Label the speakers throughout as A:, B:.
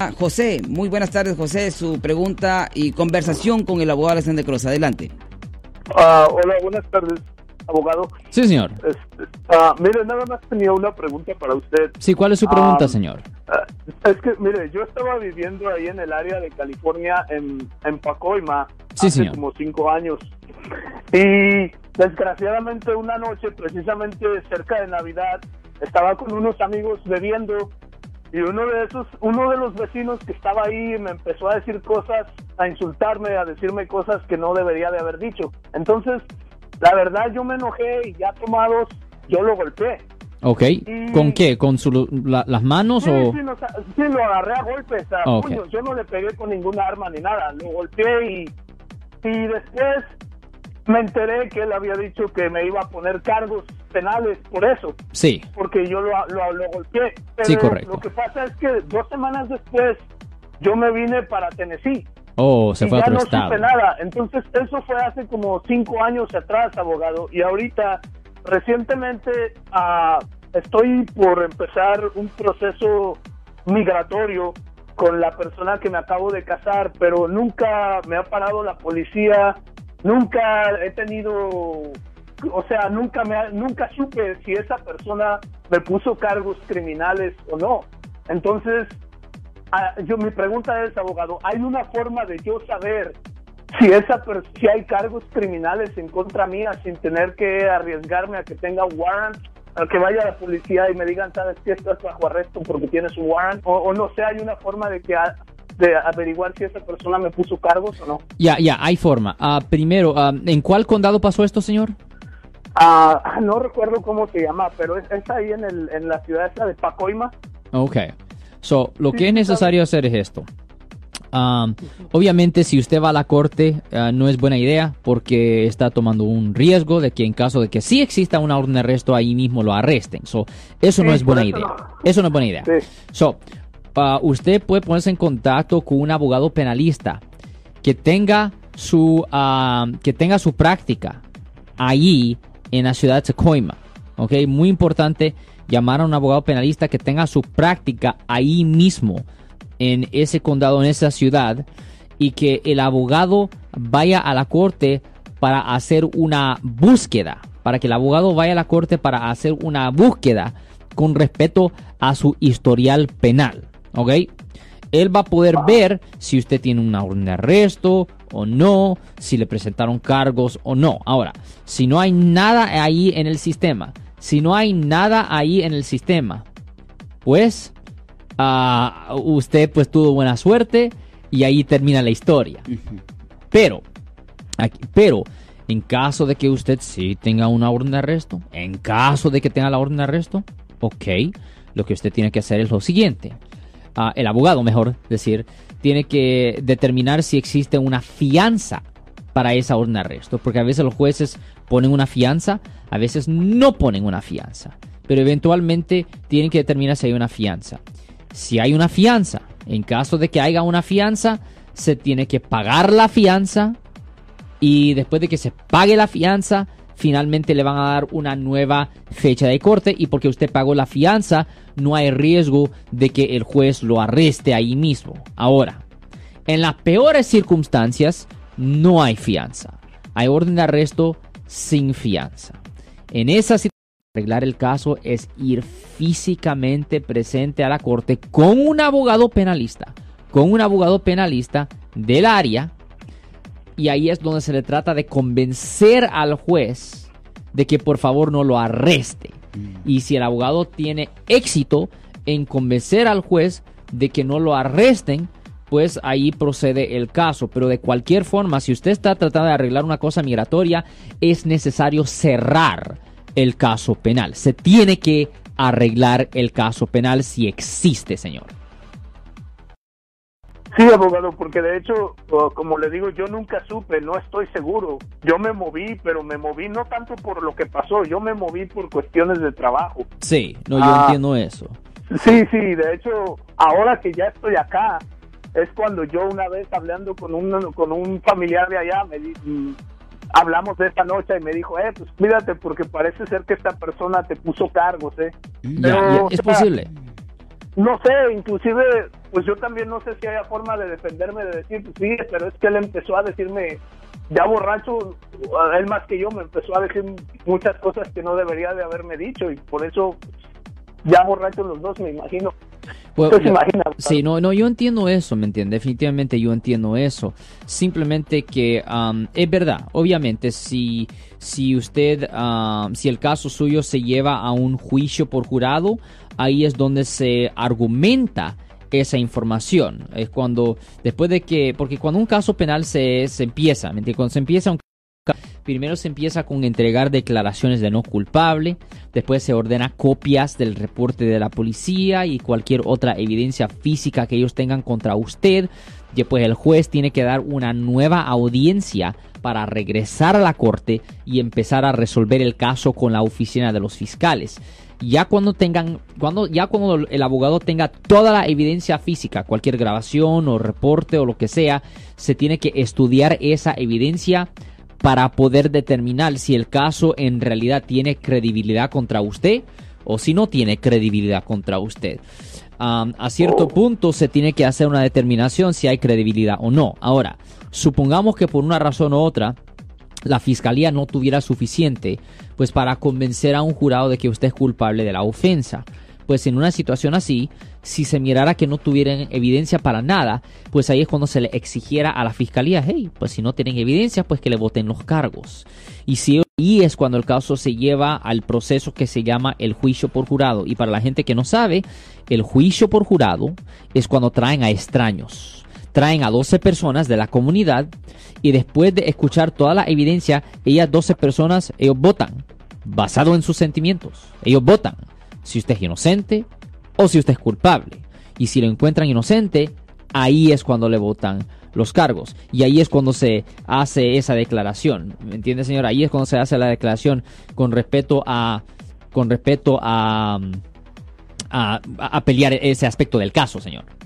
A: Ah, José, muy buenas tardes, José. Su pregunta y conversación con el abogado Alexander Cross. Adelante.
B: Ah, hola, buenas tardes, abogado.
C: Sí, señor.
B: Este, ah, mire, nada más tenía una pregunta para usted.
C: Sí, ¿cuál es su pregunta, señor?
B: Es que, mire, yo estaba viviendo ahí en el área de California, en, en Pacoima,
C: Sí,
B: hace
C: señor.
B: como cinco años. Y desgraciadamente una noche, precisamente cerca de Navidad, estaba con unos amigos bebiendo y uno de esos, uno de los vecinos que estaba ahí me empezó a decir cosas, a insultarme, a decirme cosas que no debería de haber dicho. Entonces, la verdad yo me enojé y ya tomados, yo lo golpeé.
C: Ok. ¿Con qué? ¿Con su, la- las manos
B: Sí,
C: o...?
B: sí, no, lo agarré a golpes, a
C: Ok.
B: puños. Yo no le pegué con ninguna arma ni nada. Lo golpeé y, y después me enteré que él había dicho que me iba a poner cargos penales por eso,
C: Sí.
B: porque yo lo, lo, lo golpeé. Pero
C: Sí, correcto.
B: Lo que pasa es que dos semanas después yo me vine para Tennessee.
C: Oh, se
B: y
C: fue a
B: ya
C: otro
B: no
C: estado.
B: supe nada. Entonces, eso fue hace como cinco años atrás, abogado. Y ahorita, recientemente, ah, estoy por empezar un proceso migratorio con la persona que me acabo de casar, pero nunca me ha parado la policía, nunca he tenido, o sea, nunca me nunca supe si esa persona me puso cargos criminales o no. Entonces, Ah, yo mi pregunta es, abogado, ¿hay una forma de yo saber si esa si hay cargos criminales en contra mía sin tener que arriesgarme a que tenga un warrant, a que vaya la policía y me digan, sabes que estás bajo arresto porque tienes un warrant? O, o no sé, ¿hay una forma de que a- de averiguar si esa persona me puso cargos o no?
C: Ya, ya, hay forma. Ah, primero, ah, ¿en cuál condado pasó esto, señor?
B: Ah, no recuerdo cómo se llama, pero es, es ahí en, el, en la ciudad esta de Pacoima.
C: Ok. So, lo
B: Sí,
C: que es necesario hacer es esto. Um, obviamente, si usted va a la corte, ah, no es buena idea porque está tomando un riesgo de que en caso de que sí exista una orden de arresto, ahí mismo lo arresten. So, eso no
B: Sí,
C: es buena
B: eso
C: idea.
B: no.
C: Eso no es buena idea.
B: Sí.
C: So, ah, usted puede ponerse en contacto con un abogado penalista que tenga su, que tenga su práctica ahí en la ciudad de Tacoma. ¿ok? Muy importante llamar a un abogado penalista que tenga su práctica ahí mismo en ese condado, en esa ciudad, y que el abogado vaya a la corte para hacer una búsqueda, para que el abogado vaya a la corte para hacer una búsqueda con respecto a su historial penal, ¿ok? Él va a poder ver si usted tiene una orden de arresto o no, si le presentaron cargos o no. Ahora, si no hay nada ahí en el sistema, si no hay nada ahí en el sistema, pues ah, usted pues tuvo buena suerte y ahí termina la historia. Pero, aquí- pero en caso de que usted sí tenga una orden de arresto, en caso de que tenga la orden de arresto, ok, lo que usted tiene que hacer es lo siguiente. El abogado, mejor decir, tiene que determinar si existe una fianza para esa orden de arresto, porque a veces los jueces ponen una fianza, a veces no ponen una fianza, pero eventualmente tienen que determinar si hay una fianza. Si hay una fianza, en caso de que haya una fianza, se tiene que pagar la fianza y después de que se pague la fianza, finalmente le van a dar una nueva fecha de corte y porque usted pagó la fianza, no hay riesgo de que el juez lo arreste ahí mismo. Ahora, en las peores circunstancias, no hay fianza. Hay orden de arresto sin fianza. En esa situación, arreglar el caso es ir físicamente presente a la corte con un abogado penalista, con un abogado penalista del área y ahí es donde se le trata de convencer al juez de que por favor no lo arreste. Y si el abogado tiene éxito en convencer al juez de que no lo arresten, pues ahí procede el caso. Pero de cualquier forma, si usted está tratando de arreglar una cosa migratoria, es necesario cerrar el caso penal. Se tiene que arreglar el caso penal si existe, señor.
B: Sí, abogado, porque de hecho, como le digo, yo nunca supe, no estoy seguro. Yo me moví, pero me moví no tanto por lo que pasó, yo me moví por cuestiones de trabajo.
C: Sí, no, yo
B: Ah.
C: entiendo eso.
B: Sí, sí, de hecho, ahora que ya estoy acá, es cuando yo una vez hablando con un, con un familiar de allá, me di- mm, hablamos de esta noche y me dijo, eh, pues cuídate porque parece ser que esta persona te puso cargos, eh.
C: Ya,
B: Pero,
C: ya,
B: o
C: es
B: sea,
C: posible.
B: No sé, inclusive pues yo también no sé si haya forma de defenderme de decir, sí, pero es que él empezó a decirme, ya borracho, él más que yo me empezó a decir muchas cosas que no debería de haberme dicho y por eso ya borracho los dos, me imagino.
C: Pues,
B: imagina,
C: sí, no, no, yo entiendo eso, ¿me entiende? Definitivamente yo entiendo eso. Simplemente que am, es verdad, obviamente, si, si usted, am, si el caso suyo se lleva a un juicio por jurado, ahí es donde se argumenta esa información. Es cuando, después de que, porque cuando un caso penal se, se empieza, ¿me? Cuando se empieza un Primero se empieza con entregar declaraciones de no culpable, después se ordena copias del reporte de la policía y cualquier otra evidencia física que ellos tengan contra usted. Después el juez tiene que dar una nueva audiencia para regresar a la corte y empezar a resolver el caso con la oficina de los fiscales. Ya cuando tengan, cuando, ya cuando el abogado tenga toda la evidencia física, cualquier grabación o reporte o lo que sea, se tiene que estudiar esa evidencia para poder determinar si el caso en realidad tiene credibilidad contra usted o si no tiene credibilidad contra usted. Um, a cierto punto se tiene que hacer una determinación si hay credibilidad o no. Ahora, supongamos que por una razón u otra la fiscalía no tuviera suficiente pues para convencer a un jurado de que usted es culpable de la ofensa. Pues en una situación así, si se mirara que no tuvieran evidencia para nada, pues ahí es cuando se le exigiera a la fiscalía, hey, pues si no tienen evidencia, pues que le voten los cargos. Y si y es cuando el caso se lleva al proceso que se llama el juicio por jurado. Y para la gente que no sabe, el juicio por jurado es cuando traen a extraños. Traen a 12 personas de la comunidad y después de escuchar toda la evidencia, ellas 12 personas, ellos votan basado en sus sentimientos. Ellos votan si usted es inocente o si usted es culpable. Y si lo encuentran inocente, ahí es cuando le votan los cargos. Y ahí es cuando se hace esa declaración. ¿Me entiende, señor? Ahí es cuando se hace la declaración con respeto a. con respeto a. a, a pelear ese aspecto del caso, señor.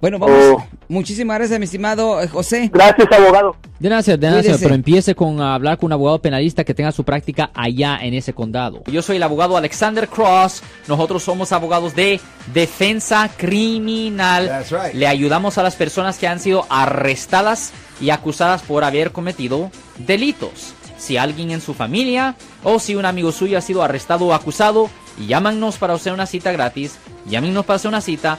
A: Bueno, vamos.
B: Oh.
A: Muchísimas gracias, mi estimado eh, José.
B: Gracias, abogado.
C: De nada, de nada, pero empiece con a hablar con un abogado penalista que tenga su práctica allá en ese condado. Yo soy el abogado Alexander Cross. Nosotros somos abogados de defensa criminal.
D: That's right.
C: Le ayudamos a las personas que han sido arrestadas y acusadas por haber cometido delitos. Si alguien en su familia o si un amigo suyo ha sido arrestado o acusado, llámanos para hacer una cita gratis. Llámenos para hacer una cita.